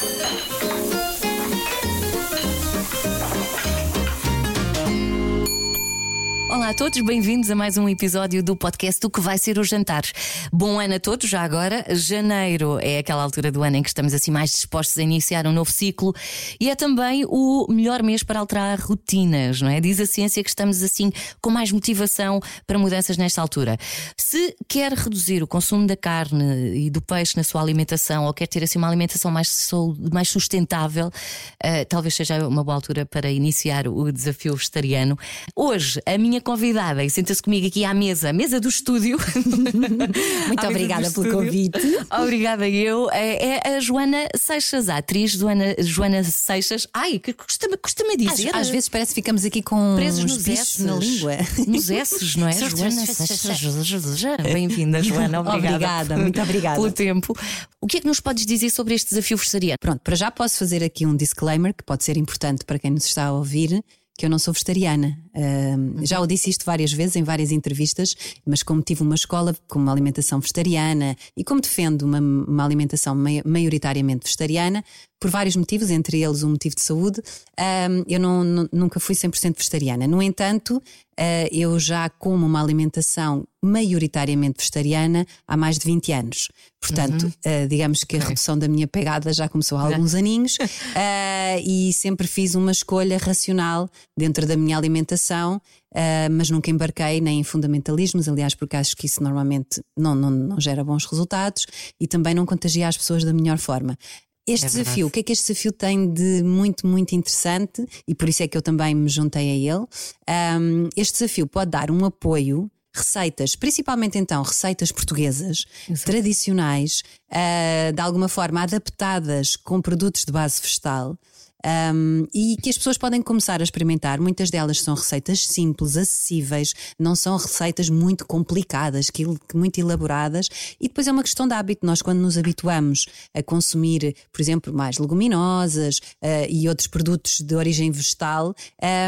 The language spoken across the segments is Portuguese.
Thank you. Olá a todos, bem-vindos a mais um episódio do podcast do que vai ser o jantar. Bom ano a todos, já agora. Janeiro é aquela altura do ano em que estamos assim mais dispostos a iniciar um novo ciclo e é também o melhor mês para alterar rotinas, não é? Diz a ciência que estamos assim com mais motivação para mudanças nesta altura. Se quer reduzir o consumo da carne e do peixe na sua alimentação ou quer ter assim uma alimentação mais, mais sustentável, uh, talvez seja uma boa altura para iniciar o desafio vegetariano. Hoje, a minha convidada e senta-se comigo aqui à mesa, mesa do estúdio. Muito obrigada pelo convite. Obrigada eu. É, é, a Joana Seixas, a atriz Joana, Joana Seixas. Ai, que custa-me custa dizer. Às, às, vezes parece que ficamos aqui com presos nos S na língua. Nos S, não é? Joana Seixas. Bem-vinda, Joana. Obrigada. Obrigada, muito obrigada. Pelo tempo. O que é que nos podes dizer sobre este desafio vegetariano? Pronto, para já posso fazer aqui um disclaimer que pode ser importante para quem nos está a ouvir que eu não sou vegetariana. Uh, já o disse isto várias vezes em várias entrevistas, mas como tive uma escola com uma alimentação vegetariana e como defendo uma, uma alimentação maioritariamente vegetariana, por vários motivos, entre eles um motivo de saúde, uh, eu não, nunca fui 100% vegetariana. No entanto, uh, eu já como uma alimentação maioritariamente vegetariana há mais de 20 anos. Portanto, uhum. uh, digamos que a redução da minha pegada já começou há alguns aninhos e sempre fiz uma escolha racional dentro da minha alimentação. Uh, mas nunca embarquei nem em fundamentalismos, aliás, porque acho que isso normalmente não, não, não gera bons resultados e também não contagia as pessoas da melhor forma. Este é desafio, o que é que este desafio tem de muito, muito interessante, e por isso é que eu também me juntei a ele? Um, este desafio pode dar um apoio receitas, principalmente então receitas portuguesas, Exato. tradicionais, uh, de alguma forma adaptadas com produtos de base vegetal, um, e que as pessoas podem começar a experimentar. Muitas delas são receitas simples, acessíveis, não são receitas muito complicadas, muito elaboradas, e depois é uma questão de hábito. Nós, quando nos habituamos a consumir, por exemplo, mais leguminosas uh, e outros produtos de origem vegetal,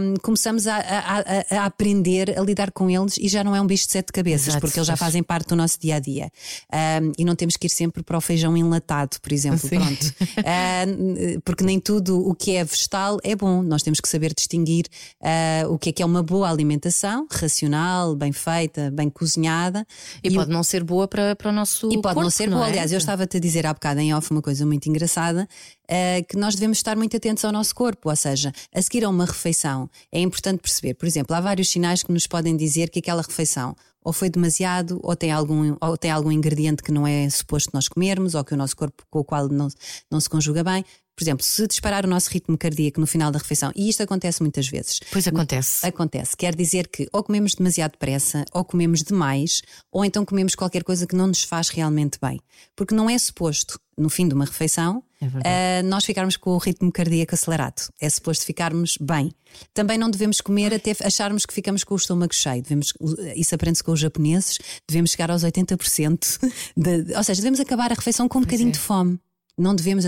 um, começamos a, a, a, aprender a lidar com eles e já não é um bicho de sete cabeças, Exato, porque eles já fazem parte do nosso dia a dia. Um, e não temos que ir sempre para o feijão enlatado, por exemplo. Sim. Pronto. Uh, porque nem tudo o que é vegetal é bom. Nós temos que saber distinguir uh, o que é que é uma boa alimentação, racional, bem feita, bem cozinhada. E, e pode o... não ser boa para, para o nosso E pode corpo, não ser boa. É? Aliás, eu estava-te a dizer há bocado em off uma coisa muito engraçada, uh, que nós devemos estar muito atentos ao nosso corpo. Ou seja, a seguir a uma refeição é importante perceber, por exemplo, há vários sinais que nos podem dizer que aquela refeição ou foi demasiado, ou tem algum, ou tem algum ingrediente que não é suposto nós comermos, ou que o nosso corpo com o qual não, não se conjuga bem. Por exemplo, se disparar o nosso ritmo cardíaco no final da refeição, e isto acontece muitas vezes. Pois acontece. Acontece. Quer dizer que ou comemos demasiado depressa, ou comemos demais, ou então comemos qualquer coisa que não nos faz realmente bem. Porque não é suposto, no fim de uma refeição, é uh, nós ficarmos com o ritmo cardíaco acelerado. É suposto ficarmos bem. Também não devemos comer até acharmos que ficamos com o estômago cheio. Devemos, isso aprende-se com os japoneses. Devemos chegar aos 80%. De, ou seja, devemos acabar a refeição com um pois bocadinho é. de fome não devemos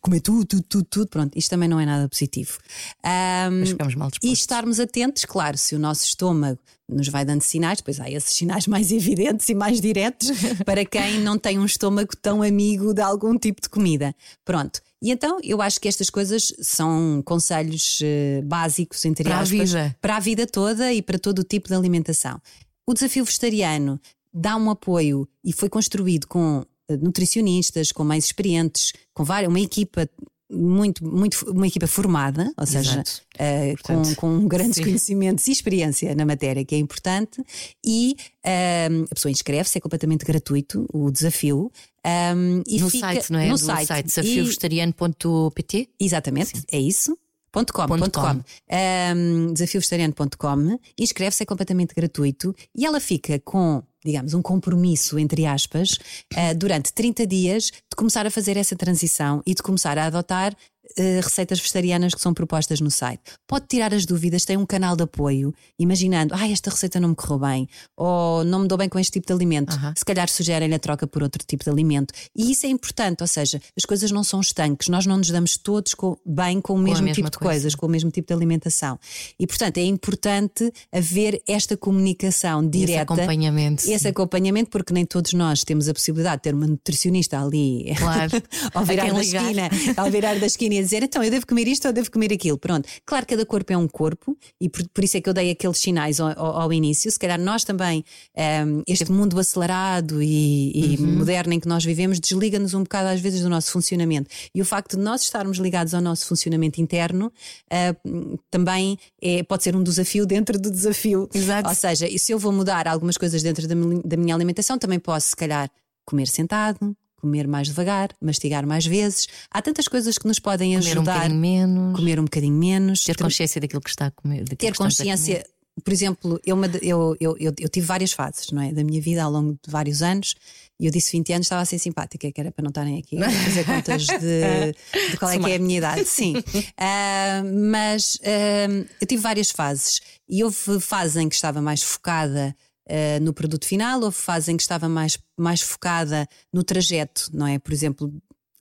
comer tudo, tudo, tudo, tudo. Pronto, isto também não é nada positivo. Um, ficamos mal dispostos. E estarmos atentos, claro, se o nosso estômago nos vai dando sinais, depois há esses sinais mais evidentes e mais diretos para quem não tem um estômago tão amigo de algum tipo de comida. Pronto. E então eu acho que estas coisas são conselhos uh, básicos, entre para aspas, a vida. para a vida toda e para todo o tipo de alimentação. O desafio vegetariano dá um apoio e foi construído com nutricionistas, com mais experientes, com várias, uma equipa muito, muito, uma equipa formada, ou seja, uh, com, com grandes sim. conhecimentos e experiência na matéria, que é importante, e uh, a pessoa inscreve-se, é completamente gratuito o desafio. Um, ehm, e no fica, site, não é? No site, site desafiovegetariano.pt? Exatamente, é isso. .com, .com. .com. Um, desafiovegetariano.com inscreve-se, é completamente gratuito e ela fica com digamos, um compromisso, entre aspas, uh, durante 30 dias de começar a fazer essa transição e de começar a adotar uh, receitas vegetarianas que são propostas no site. Pode tirar as dúvidas, tem um canal de apoio, imaginando, ah, esta receita não me correu bem, ou não me dou bem com este tipo de alimento. Se calhar sugerem a troca por outro tipo de alimento. E isso é importante, ou seja, as coisas não são estanques, nós não nos damos todos com, bem com o com mesmo tipo de coisa. coisas, com o mesmo tipo de alimentação. E portanto é importante haver esta comunicação direta. Esse acompanhamento. Esse acompanhamento, porque nem todos nós temos a possibilidade de ter uma nutricionista ali claro. ao virar da esquina, ao virar da esquina a dizer então eu devo comer isto ou devo comer aquilo. Pronto, claro que cada corpo é um corpo e por, por isso é que eu dei aqueles sinais ao, ao, ao início. Se calhar nós também, um, ehm, este mundo acelerado e, e uhum. moderno em que nós vivemos, desliga-nos um bocado às vezes do nosso funcionamento. E o facto de nós estarmos ligados ao nosso funcionamento interno uh, também é, pode ser um desafio dentro do desafio. Exato. Ou seja, e se eu vou mudar algumas coisas dentro da, da minha alimentação, também posso, se calhar, comer sentado, comer mais devagar, mastigar mais vezes. Há tantas coisas que nos podem comer ajudar. Comer um bocadinho menos. Comer um bocadinho menos. Ter consciência daquilo que está a comer. Ter consciência. Por exemplo, eu, eu, eu, eu, tive várias fases não é? da minha vida ao longo de vários anos e eu disse 20 anos, estava a ser simpática, que era para não estarem aqui a fazer contas de, de qual é que é a minha idade. Sim. Uh, mas uh, eu tive várias fases e houve fases em que estava mais focada uh, no produto final, houve fases em que estava mais, mais focada no trajeto, não é? Por exemplo,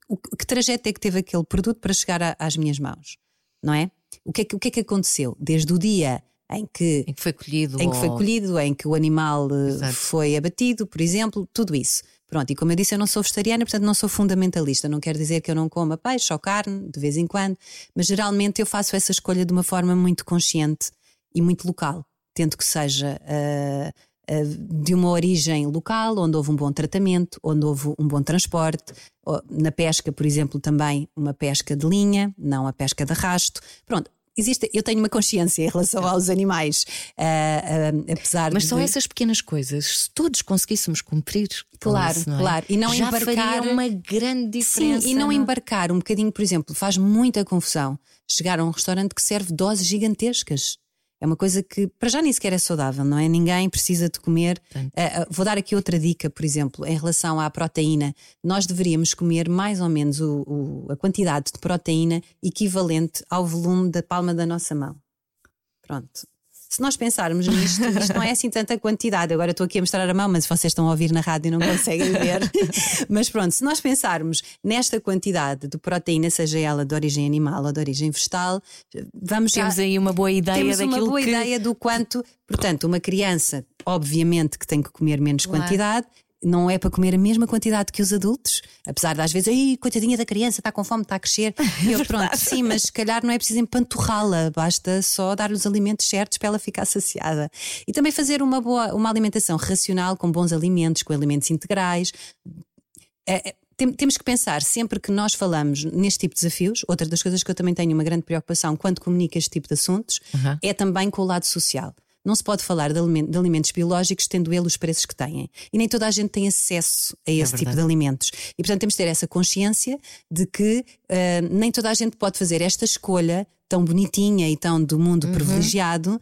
o, que trajeto é que teve aquele produto para chegar a, às minhas mãos, não é? O que é que, o que, é que aconteceu? Desde o dia em que, em que foi colhido, em que foi colhido, em que o animal eh, Exato. foi abatido, por exemplo, tudo isso. Pronto, e como eu disse, eu não sou vegetariana, portanto não sou fundamentalista. Não quer dizer que eu não coma peixe ou carne de vez em quando, mas geralmente eu faço essa escolha de uma forma muito consciente e muito local. Tento que seja uh, de uma origem local, onde houve um bom tratamento, onde houve um bom transporte. Na pesca, por exemplo, também uma pesca de linha, não a pesca de arrasto. Pronto, existe, eu tenho uma consciência em relação aos animais, uh, uh, apesar Mas de... são essas pequenas coisas, se todos conseguíssemos cumprir. Claro, isso, é? claro. E não Já embarcar. Uma grande diferença. Sim, e não, não embarcar um bocadinho, por exemplo, faz muita confusão chegar a um restaurante que serve doses gigantescas. É uma coisa que para já nem sequer é saudável, não é? Ninguém precisa de comer. Uh, vou dar aqui outra dica, por exemplo, em relação à proteína. Nós deveríamos comer mais ou menos o, o, a quantidade de proteína equivalente ao volume da palma da nossa mão. Pronto se nós pensarmos nisto, isto não é assim tanta quantidade. Agora estou aqui a mostrar a mão, mas vocês estão a ouvir na rádio e não conseguem ver. mas pronto, se nós pensarmos nesta quantidade de proteína, seja ela de origem animal ou de origem vegetal, vamos Temos já, aí uma boa ideia temos daquilo uma boa que... ideia do quanto, portanto, uma criança, obviamente que tem que comer menos claro. quantidade não é para comer a mesma quantidade que os adultos, apesar de às vezes, ai, coitadinha da criança, está com fome, está a crescer. E eu, pronto, sim, mas se calhar não é preciso empanturrá-la, basta só dar os alimentos certos para ela ficar saciada. E também fazer uma boa uma alimentação racional, com bons alimentos, com alimentos integrais. É, é temos que pensar sempre que nós falamos neste tipo de desafios, outra das coisas que eu também tenho uma grande preocupação quando comunico este tipo de assuntos uhum. é também com o lado social não se pode falar de, alimentos, de alimentos biológicos tendo ele os preços que têm. E nem toda a gente tem acesso a é esse é tipo de alimentos. E portanto temos de ter essa consciência de que uh, nem toda a gente pode fazer esta escolha tão bonitinha e tão do mundo uhum. privilegiado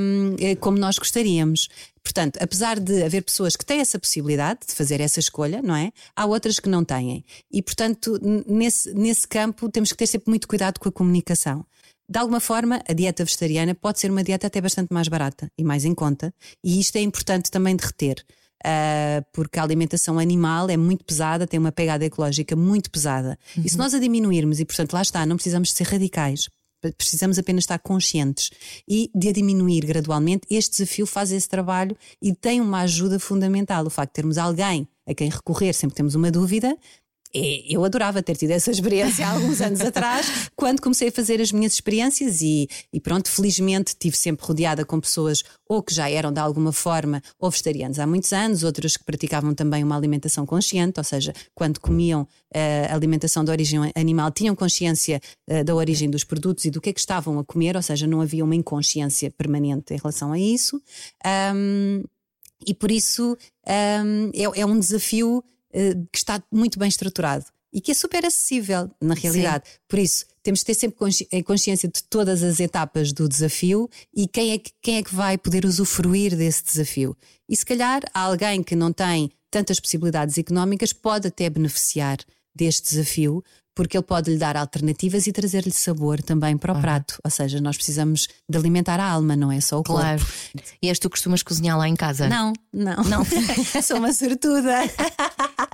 um, eh, como nós gostaríamos. Portanto, apesar de haver pessoas que têm essa possibilidade de fazer essa escolha, não é? Há outras que não têm. E, portanto, nesse, nesse campo temos que ter sempre muito cuidado com a comunicação. De alguma forma, a dieta vegetariana pode ser uma dieta até bastante mais barata e mais em conta, e isto é importante também de reter. Uh, porque a alimentação animal é muito pesada, tem uma pegada ecológica muito pesada. Uhum. E se uhum. nós a diminuirmos, e portanto lá está, não precisamos ser radicais, precisamos apenas estar conscientes e de a diminuir gradualmente, este desafio faz esse trabalho e tem uma ajuda fundamental. O facto de termos alguém a quem recorrer sempre que temos uma dúvida, eu adorava ter tido essa experiência há alguns anos atrás, quando comecei a fazer as minhas experiências e, e pronto, felizmente tive sempre rodeada com pessoas ou que já eram de alguma forma ou vegetarianos há muitos anos, outras que praticavam também uma alimentação consciente, ou seja, quando comiam uh, alimentação de origem animal, tinham consciência uh, da origem dos produtos e do que é que estavam a comer, ou seja, não havia uma inconsciência permanente em relação a isso. Um, e por isso um, é, é um desafio que está muito bem estruturado e que é super acessível na realidade. Sim. Por isso, temos que ter sempre consciência de todas as etapas do desafio e quem é, que, quem é que vai poder usufruir desse desafio. E se calhar alguém que não tem tantas possibilidades económicas pode até beneficiar deste desafio, porque ele pode lhe dar alternativas e trazer-lhe sabor também para o uhum. prato. Ou seja, nós precisamos de alimentar a alma, não é só o claro. corpo. E és tu costumas cozinhar lá em casa? Não, não. Não. Sou uma sortuda.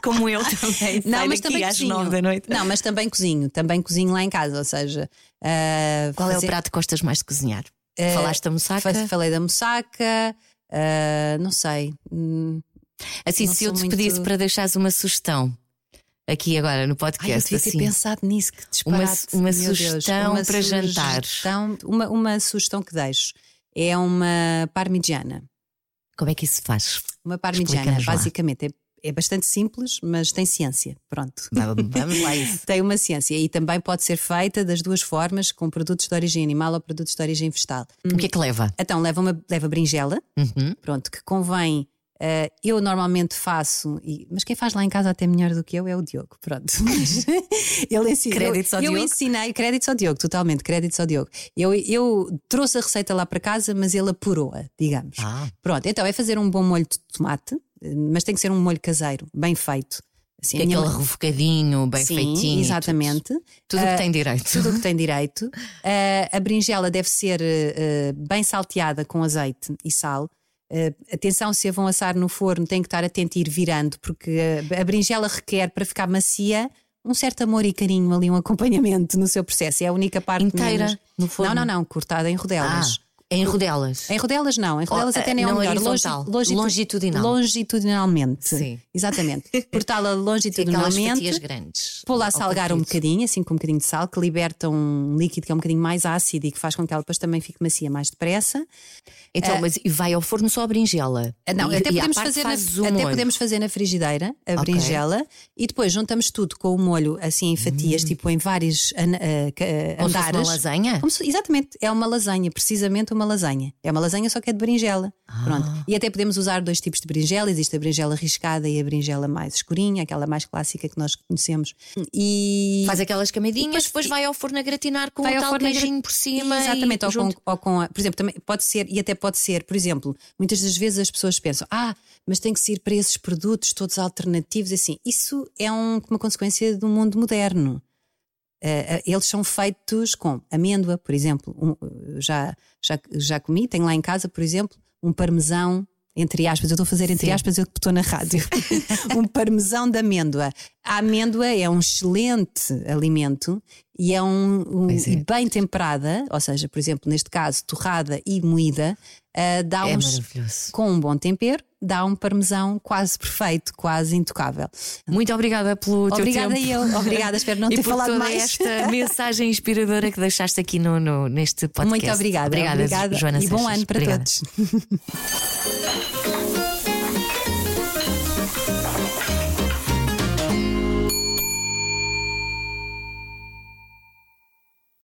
Como eu também. Não, mas também às cozinho. da noite. Não, mas também cozinho. Também cozinho lá em casa. Ou seja, uh, qual fazer... é o prato que gostas mais de cozinhar? Uh, Falaste da moussaka? Falei da moussaka. Uh, não sei. Hum, assim, não se eu te muito... pedisse para deixares uma sugestão aqui agora no podcast. Ai, eu devia assim, ter pensado nisso, que disparate. Uma, uma sugestão Deus, uma para jantar. Uma, uma sugestão que deixo é uma parmigiana. Como é que isso se faz? Uma parmigiana, basicamente, é, é bastante simples, mas tem ciência. Pronto. Vamos lá isso. tem uma ciência e também pode ser feita das duas formas, com produtos de origem animal ou produtos de origem vegetal. O que é que leva? Então, leva, uma, leva berinjela, uhum. pronto, que convém Uh, eu normalmente faço, e, mas quem faz lá em casa até melhor do que eu é o Diogo. Pronto. ele ensina. Créditos ao eu, Diogo. Eu ensinei, créditos ao Diogo, totalmente, créditos ao Diogo. Eu, eu trouxe a receita lá para casa, mas ele apurou-a, digamos. Ah. Pronto, então é fazer um bom molho de tomate, mas tem que ser um molho caseiro, bem feito. Assim, aquele minha... revocadinho, bem Sim, feitinho. Exatamente. Tudo o uh, que tem direito. Tudo o que tem direito. Uh, a berinjela deve ser uh, bem salteada com azeite e sal. Uh, atenção, se a vão assar no forno, tem que estar atento e ir virando, porque a, berinjela requer, para ficar macia, um certo amor e carinho ali, um acompanhamento no seu processo. É a única parte inteira menos... no forno. Não, não, não, cortada em rodelas. Ah. Em rodelas? Em rodelas não, em rodelas oh, até nem é o melhor. Longi longitudinal. Longitudinalmente. Sim. Exatamente. Cortá-la longitudinalmente. Sim, grandes. Pô-la a salgar um bocadinho, assim com um bocadinho de sal, que liberta um líquido que é um bocadinho mais ácido e que faz com que ela depois também fique macia mais depressa. Então, uh, mas vai ao forno só a berinjela? Uh, não, e, até, podemos fazer na, até podemos fazer na frigideira a okay. berinjela e depois juntamos tudo com o molho assim em fatias, hum. tipo em vários uh, uh, andares. Como uma lasanha? Como se, exatamente, é uma lasanha, precisamente uma lasanha. É uma lasanha, só que é de berinjela. Ah. Pronto. E até podemos usar dois tipos de berinjela: existe a berinjela riscada e a berinjela mais escurinha, aquela mais clássica que nós conhecemos. E faz aquelas camadinhas, depois, depois vai ao forno a gratinar com o tal queijinho por cima. Exatamente, ou, com, ou com, por exemplo, também pode ser, e até pode ser, por exemplo, muitas das vezes as pessoas pensam, ah, mas tem que ser para esses produtos todos alternativos, assim. Isso é um, uma consequência do mundo moderno. Uh, eles são feitos com amêndoa, por exemplo. Um, já, já, já comi, tenho lá em casa, por exemplo, um parmesão, entre aspas, eu estou a fazer entre Sim. aspas, eu estou na rádio. um parmesão de amêndoa. A amêndoa é um excelente alimento e é um, um é. E bem temperada, ou seja, por exemplo, neste caso, torrada e moída, uh, dá é uns, com um bom tempero, dá um parmesão quase perfeito, quase intocável. Muito obrigada pelo teu obrigada tempo. Obrigada eu, obrigada, espero não ter falado toda mais. esta mensagem inspiradora que deixaste aqui no, no neste podcast. Muito obrigada. Obrigada, obrigada Joana E bom ano para obrigada. todos.